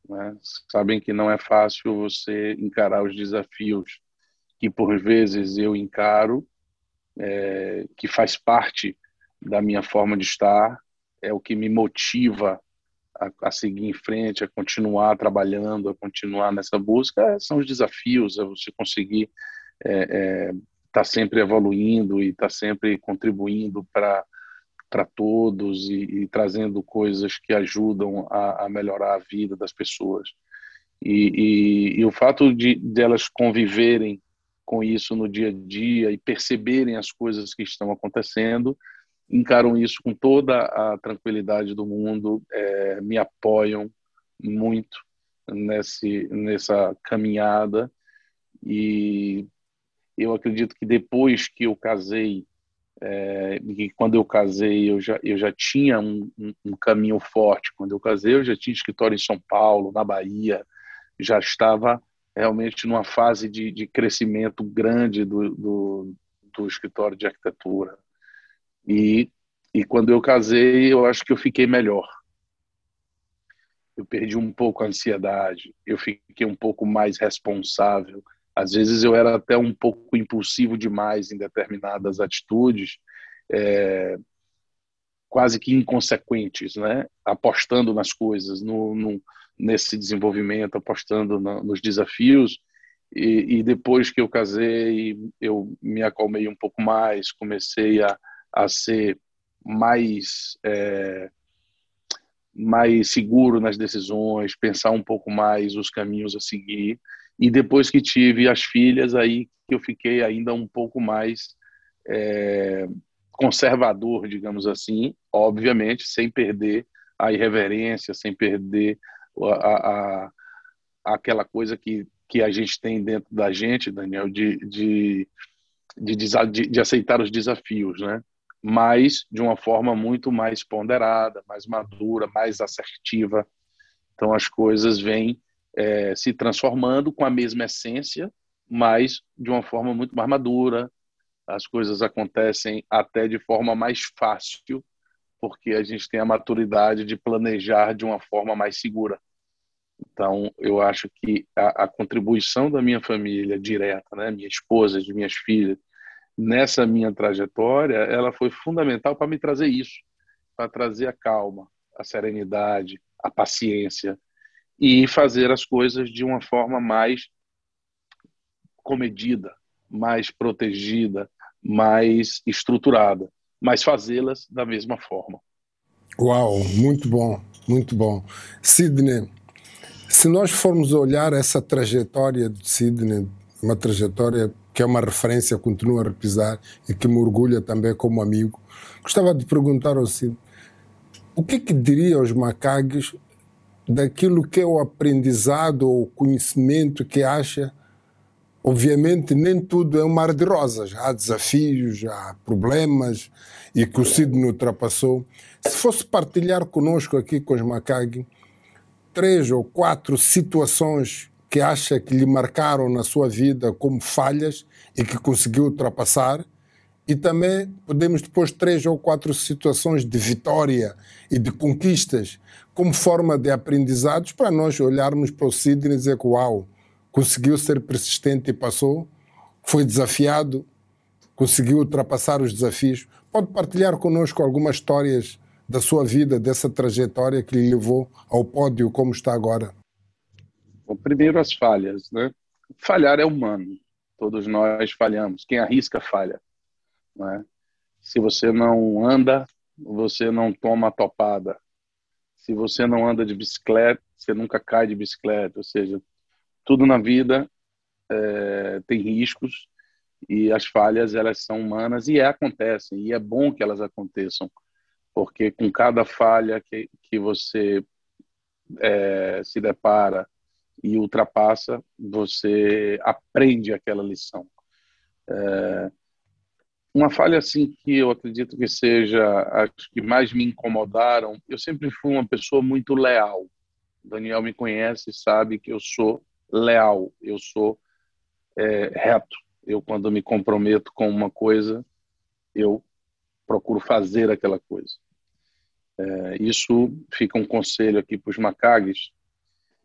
né? sabem que não é fácil você encarar os desafios que por vezes eu encaro, é, que faz parte da minha forma de estar, é o que me motiva a, a, seguir em frente, a continuar trabalhando, a continuar nessa busca, são os desafios, é você conseguir estar é, é, tá sempre evoluindo e estar tá sempre contribuindo para para todos e, e, trazendo coisas que ajudam a, a, melhorar a vida das pessoas. E, e, e o fato de delas de conviverem com isso no dia a dia e perceberem as coisas que estão acontecendo encaram isso com toda a tranquilidade do mundo, é, me apoiam muito nesse, nessa caminhada e eu acredito que depois que eu casei, é, quando eu casei eu já, eu já tinha um, um, um, caminho forte. Quando eu casei eu já tinha escritório em São Paulo, na Bahia, já estava realmente numa fase de, de crescimento grande do, do, do escritório de arquitetura. E, e quando eu casei, eu acho que eu fiquei melhor. Eu perdi um pouco a ansiedade, eu fiquei um pouco mais responsável. Às vezes eu era até um pouco impulsivo demais em determinadas atitudes, é, quase que inconsequentes, né? apostando nas coisas, no, no nesse desenvolvimento, apostando no, nos desafios. E, e, depois que eu casei, eu me acalmei um pouco mais, comecei a, a ser mais é, mais seguro nas decisões, pensar um pouco mais os caminhos a seguir. E depois que tive as filhas, aí que eu fiquei ainda um pouco mais é, conservador, digamos assim, obviamente, sem perder a irreverência, sem perder a, a, aquela coisa que, que a gente tem dentro da gente, Daniel, de, de, de, de, de aceitar os desafios, né? Mas de uma forma muito mais ponderada, mais madura, mais assertiva. Então as coisas vêm é, se transformando com a mesma essência, mas de uma forma muito mais madura. As coisas acontecem até de forma mais fácil, porque a gente tem a maturidade de planejar de uma forma mais segura. Então, eu acho que a, a contribuição da minha família direta, né, minha esposa, de minhas filhas, nessa minha trajetória, ela foi fundamental para me trazer isso, para trazer a calma, a serenidade, a paciência e fazer as coisas de uma forma mais comedida, mais protegida, mais estruturada, mas fazê-las da mesma forma. Uau, muito bom, muito bom. Sidney, se nós formos olhar essa trajetória de Sidney, uma trajetória que é uma referência, continuo a repisar e que me orgulha também como amigo. Gostava de perguntar ao Cid, o que, que diria aos macaques daquilo que é o aprendizado ou conhecimento que acha Obviamente, nem tudo é um mar de rosas. Há desafios, há problemas e que o Sidney ultrapassou. Se fosse partilhar conosco aqui com os Macag três ou quatro situações que acha que lhe marcaram na sua vida como falhas e que conseguiu ultrapassar. E também podemos depois três ou quatro situações de vitória e de conquistas como forma de aprendizados para nós olharmos para o Sidney e dizer que uau, conseguiu ser persistente e passou, foi desafiado, conseguiu ultrapassar os desafios. Pode partilhar conosco algumas histórias da sua vida, dessa trajetória que lhe levou ao pódio como está agora? Bom, primeiro as falhas, né? Falhar é humano. Todos nós falhamos. Quem arrisca falha, né? Se você não anda, você não toma a topada. Se você não anda de bicicleta, você nunca cai de bicicleta. Ou seja, tudo na vida é, tem riscos e as falhas elas são humanas e é, acontecem e é bom que elas aconteçam porque com cada falha que, que você é, se depara e ultrapassa, você aprende aquela lição. É, uma falha assim que eu acredito que seja as que mais me incomodaram, eu sempre fui uma pessoa muito leal. O Daniel me conhece, sabe que eu sou leal, eu sou é, reto. Eu quando me comprometo com uma coisa, eu procuro fazer aquela coisa. É, isso fica um conselho aqui para os macagues,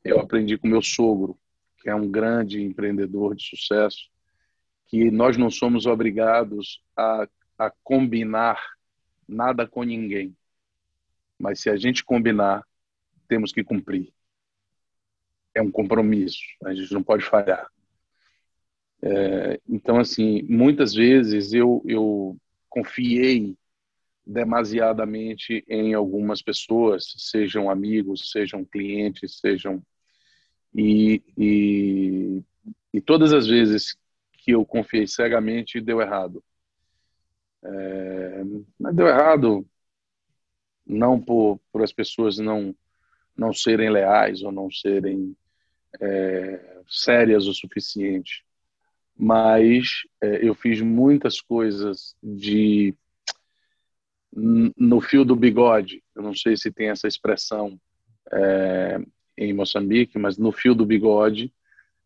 eu aprendi com meu sogro, que é um grande empreendedor de sucesso, que nós não somos obrigados a, a combinar nada com ninguém. Mas se a gente combinar, temos que cumprir. É um compromisso, a gente não pode falhar. É, então, assim, muitas vezes eu, eu confiei demasiadamente em algumas pessoas, sejam amigos, sejam clientes, sejam e, e, e todas as vezes que eu confiei cegamente, deu errado. É, mas deu errado não por, por as pessoas não, não serem leais ou não serem é, sérias o suficiente, mas é, eu fiz muitas coisas de no fio do bigode. Eu não sei se tem essa expressão é, em Moçambique, mas no fio do bigode,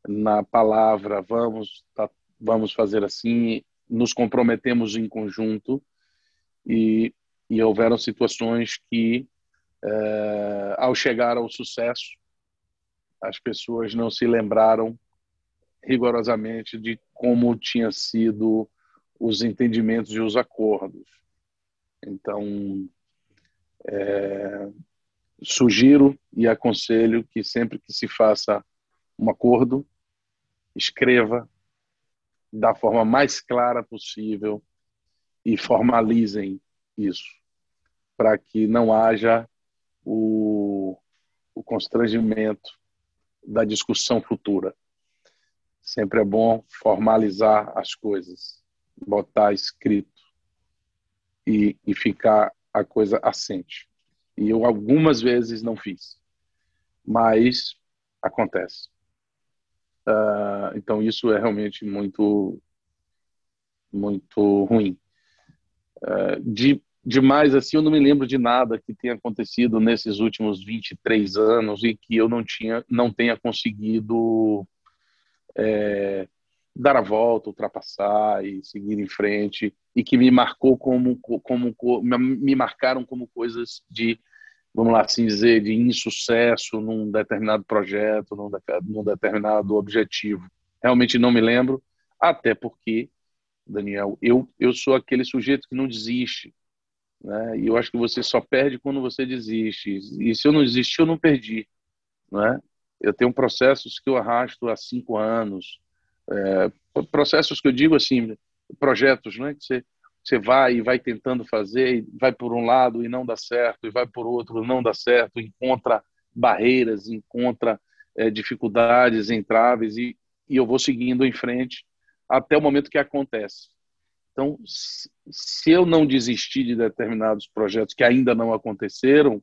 na palavra vamos tá, vamos fazer assim, nos comprometemos em conjunto e, e houveram situações que é, ao chegar ao sucesso as pessoas não se lembraram rigorosamente de como tinha sido os entendimentos e os acordos. Então, é, sugiro e aconselho que sempre que se faça um acordo escreva da forma mais clara possível e formalizem isso, para que não haja o, o constrangimento da discussão futura. Sempre é bom formalizar as coisas, botar escrito e, e ficar a coisa assente. E eu algumas vezes não fiz, mas acontece. Uh, então isso é realmente muito muito ruim. Uh, de demais assim, eu não me lembro de nada que tenha acontecido nesses últimos 23 anos e que eu não tinha não tenha conseguido é, dar a volta, ultrapassar e seguir em frente e que me marcou como como me marcaram como coisas de vamos lá assim dizer de insucesso num determinado projeto, num, num determinado objetivo. Realmente não me lembro, até porque Daniel, eu eu sou aquele sujeito que não desiste, né? E eu acho que você só perde quando você desiste. E se eu não desistir, eu não perdi, né? Eu tenho processos que eu arrasto há cinco anos, é, processos que eu digo assim, projetos, né? Que você você vai e vai tentando fazer, vai por um lado e não dá certo, e vai por outro não dá certo, encontra barreiras, encontra é, dificuldades, entraves, e, e eu vou seguindo em frente até o momento que acontece. Então, se eu não desistir de determinados projetos que ainda não aconteceram,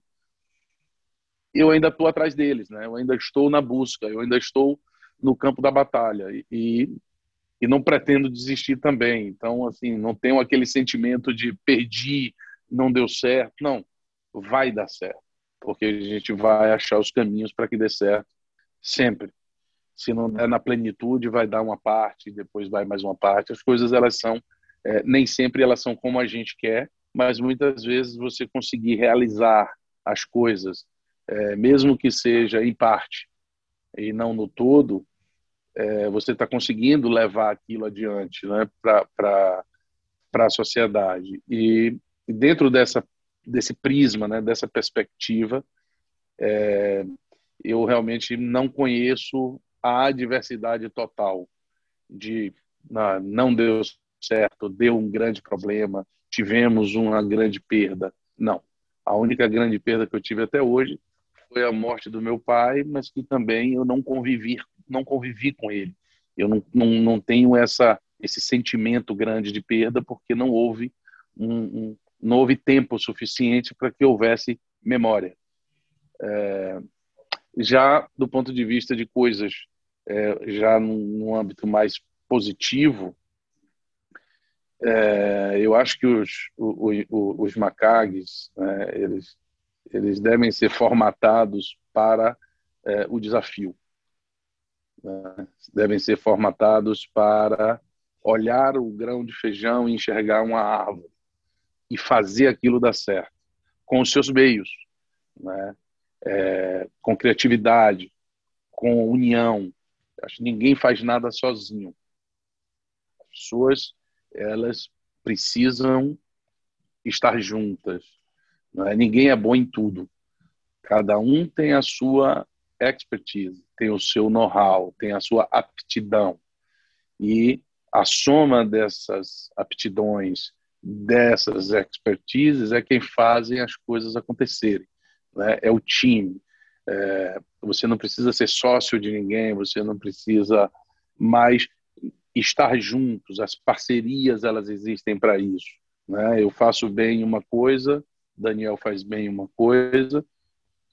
eu ainda estou atrás deles, né? Eu ainda estou na busca, eu ainda estou no campo da batalha e, e não pretendo desistir também. Então, assim, não tenho aquele sentimento de perdi, não deu certo. Não, vai dar certo, porque a gente vai achar os caminhos para que dê certo sempre. Se não der na plenitude, vai dar uma parte, depois vai mais uma parte. As coisas elas são é, nem sempre elas são como a gente quer, mas muitas vezes você conseguir realizar as coisas, é, mesmo que seja em parte e não no todo, é, você está conseguindo levar aquilo adiante né, para a sociedade. E, e, dentro dessa, desse prisma, né, dessa perspectiva, é, eu realmente não conheço a adversidade total de não, não deu certo, deu um grande problema, tivemos uma grande perda. Não. A única grande perda que eu tive até hoje foi a morte do meu pai, mas que também eu não convivi, não convivi com ele. Eu não, não, não tenho essa, esse sentimento grande de perda porque não houve um, um não houve tempo suficiente para que houvesse memória. É, já do ponto de vista de coisas, é, já num, num âmbito mais positivo, é, eu acho que os, os, os macagues, né, eles, eles devem ser formatados para é, o desafio. Né? Devem ser formatados para olhar o grão de feijão e enxergar uma árvore e fazer aquilo dar certo com os seus meios, né? É, com criatividade, com união. Acho que ninguém faz nada sozinho. As pessoas elas precisam estar juntas. É? Ninguém é bom em tudo. Cada um tem a sua expertise, tem o seu know-how, tem a sua aptidão. E a soma dessas aptidões, dessas expertises, é quem fazem as coisas acontecerem. Né? É o time. É, você não precisa ser sócio de ninguém, você não precisa mais estar juntos, as parcerias elas existem para isso. Né? Eu faço bem uma coisa, Daniel faz bem uma coisa,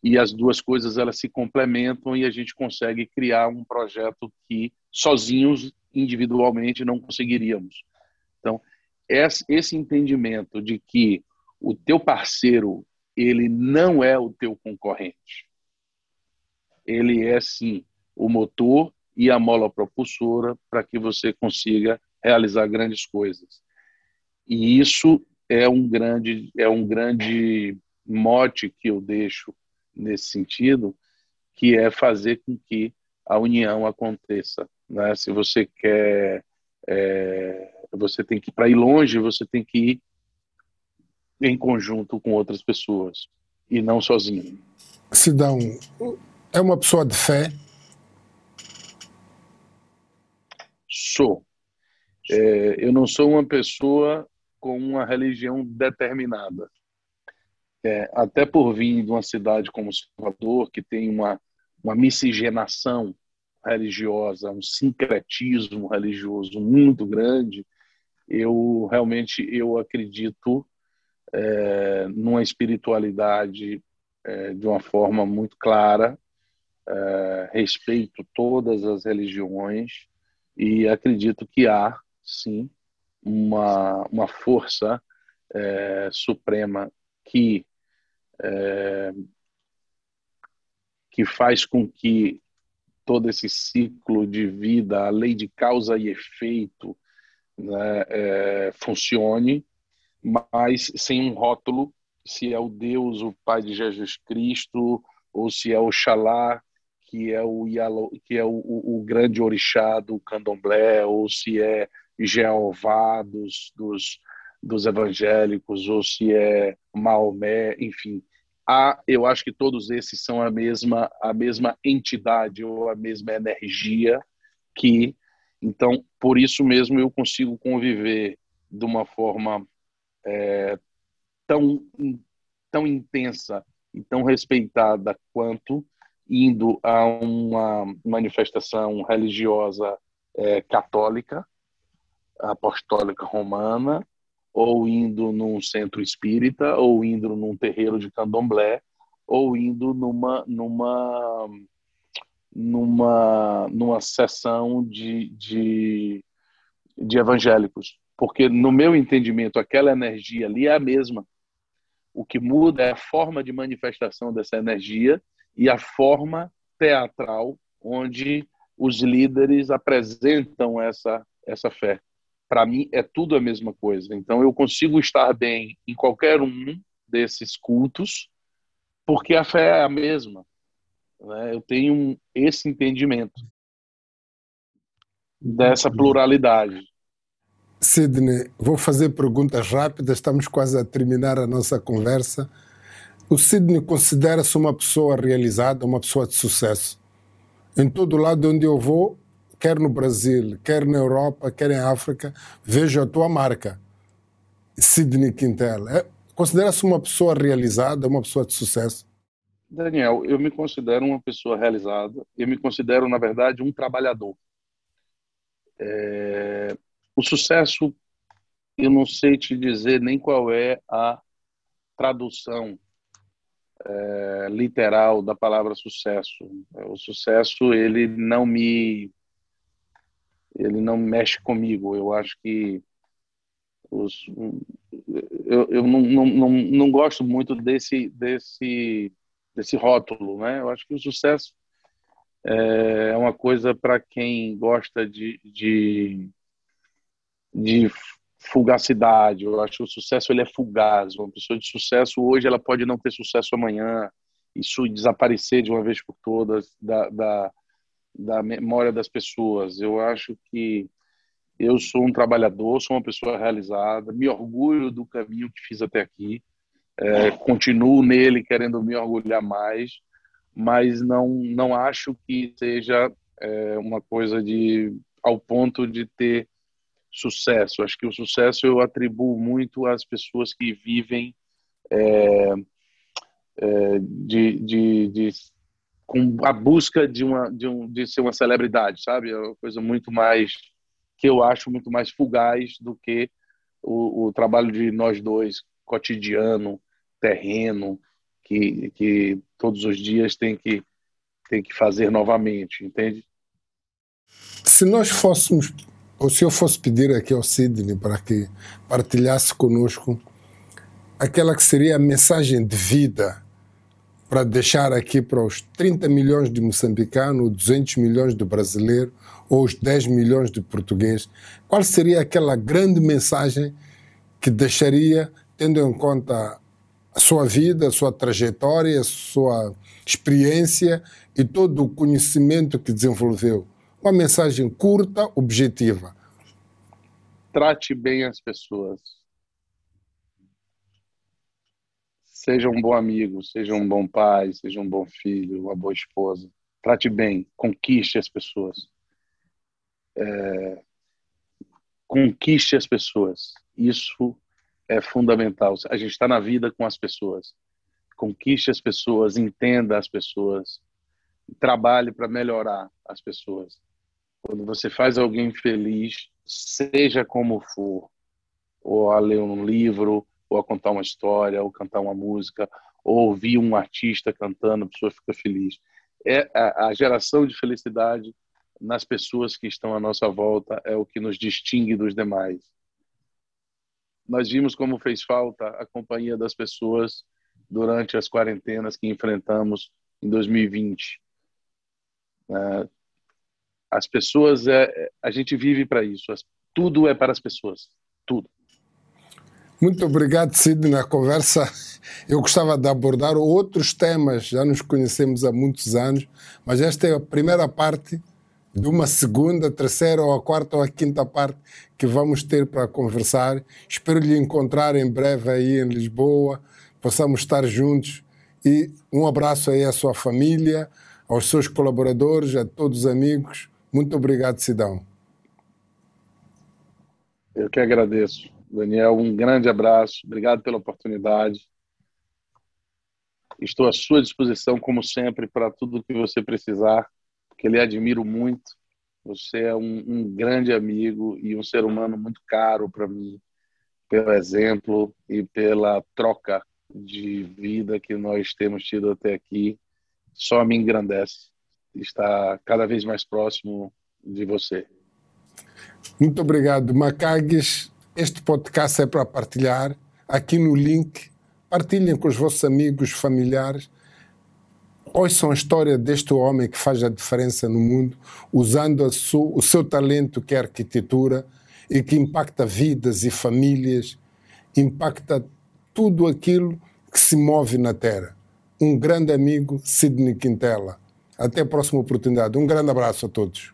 e as duas coisas elas se complementam e a gente consegue criar um projeto que sozinhos, individualmente, não conseguiríamos. Então, esse entendimento de que o teu parceiro ele não é o teu concorrente, ele é sim o motor e a mola propulsora para que você consiga realizar grandes coisas. E isso é um grande é um grande mote que eu deixo nesse sentido, que é fazer com que a união aconteça. Né? Se você quer, é, você tem que para ir longe, você tem que ir em conjunto com outras pessoas e não sozinho. Sidão é uma pessoa de fé Sou. É, eu não sou uma pessoa com uma religião determinada. É, até por vir de uma cidade como Salvador, que tem uma, uma miscigenação religiosa, um sincretismo religioso muito grande, eu realmente eu acredito é, numa espiritualidade é, de uma forma muito clara, é, respeito todas as religiões e acredito que há, sim, uma, uma força é, suprema que é, que faz com que todo esse ciclo de vida, a lei de causa e efeito, né, é, funcione, mas sem um rótulo, se é o Deus, o Pai de Jesus Cristo, ou se é o Xalá, que é o que é o, o, o, grande orixá do candomblé, ou se é Jeová dos, dos, dos evangélicos, ou se é Maomé, enfim. Há, eu acho que todos esses são a mesma, a mesma entidade ou a mesma energia que então, por isso mesmo, eu consigo conviver de uma forma é, tão, tão intensa e tão respeitada quanto indo a uma manifestação religiosa é, católica, apostólica romana, ou indo num centro espírita, ou indo num terreiro de candomblé, ou indo numa, numa numa, numa sessão de, de, de evangélicos. Porque, no meu entendimento, aquela energia ali é a mesma. O que muda é a forma de manifestação dessa energia e a forma teatral onde os líderes apresentam essa, essa fé. Para mim, é tudo a mesma coisa. Então, eu consigo estar bem em qualquer um desses cultos, porque a fé é a mesma. Né? Eu tenho esse entendimento dessa pluralidade. Sidney, vou fazer perguntas rápidas, estamos quase a terminar a nossa conversa. O Sidney considera-se uma pessoa realizada, uma pessoa de sucesso. Em todo lado onde eu vou, quer no Brasil, quer na Europa, quer em África, vejo a tua marca, Sidney Quintel. É, considera-se uma pessoa realizada, uma pessoa de sucesso? Daniel, eu me considero uma pessoa realizada, eu me considero, na verdade, um trabalhador. É... O sucesso, eu não sei te dizer nem qual é a tradução é, literal da palavra sucesso. O sucesso, ele não me ele não mexe comigo. Eu acho que os, eu, eu não, não, não, não gosto muito desse desse desse rótulo, né? Eu acho que o sucesso é uma coisa para quem gosta de, de, de fugacidade. Eu acho que o sucesso ele é fugaz. Uma pessoa de sucesso hoje ela pode não ter sucesso amanhã. Isso desaparecer de uma vez por todas da, da, da memória das pessoas. Eu acho que eu sou um trabalhador, sou uma pessoa realizada, me orgulho do caminho que fiz até aqui. É, continuo nele querendo me orgulhar mais, mas não não acho que seja é, uma coisa de ao ponto de ter sucesso. Acho que o sucesso eu atribuo muito às pessoas que vivem é, é, de, de, de, com a busca de uma de, um, de ser uma celebridade, sabe? É uma coisa muito mais que eu acho muito mais fugaz do que o, o trabalho de nós dois cotidiano, terreno, que, que todos os dias tem que, tem que fazer novamente, entende? Se nós fôssemos, ou se eu fosse pedir aqui ao Sidney para que partilhasse conosco aquela que seria a mensagem de vida para deixar aqui para os 30 milhões de moçambicanos, 200 milhões de brasileiros ou os 10 milhões de portugueses, qual seria aquela grande mensagem que deixaria tendo em conta a sua vida, a sua trajetória, a sua experiência e todo o conhecimento que desenvolveu. Uma mensagem curta, objetiva. Trate bem as pessoas. Seja um bom amigo, seja um bom pai, seja um bom filho, uma boa esposa. Trate bem, conquiste as pessoas. É, conquiste as pessoas. Isso é fundamental. A gente está na vida com as pessoas. Conquiste as pessoas, entenda as pessoas, trabalhe para melhorar as pessoas. Quando você faz alguém feliz, seja como for, ou a ler um livro, ou a contar uma história, ou cantar uma música, ou ouvir um artista cantando, a pessoa fica feliz. É a, a geração de felicidade nas pessoas que estão à nossa volta é o que nos distingue dos demais. Nós vimos como fez falta a companhia das pessoas durante as quarentenas que enfrentamos em 2020. É, as pessoas, é, a gente vive para isso. Tudo é para as pessoas. Tudo. Muito obrigado, Sidney. Na conversa, eu gostava de abordar outros temas. Já nos conhecemos há muitos anos, mas esta é a primeira parte de uma segunda, terceira ou a quarta ou a quinta parte que vamos ter para conversar. Espero lhe encontrar em breve aí em Lisboa, possamos estar juntos e um abraço aí à sua família, aos seus colaboradores, a todos os amigos. Muito obrigado, Sidão. Eu que agradeço. Daniel, um grande abraço. Obrigado pela oportunidade. Estou à sua disposição, como sempre, para tudo que você precisar que lhe admiro muito. Você é um, um grande amigo e um ser humano muito caro para mim, pelo exemplo e pela troca de vida que nós temos tido até aqui. Só me engrandece estar cada vez mais próximo de você. Muito obrigado, Macagues. Este podcast é para partilhar. Aqui no link, partilhem com os vossos amigos, familiares ouçam a história deste homem que faz a diferença no mundo, usando o seu talento, que é arquitetura, e que impacta vidas e famílias, impacta tudo aquilo que se move na Terra. Um grande amigo, Sidney Quintela. Até a próxima oportunidade. Um grande abraço a todos.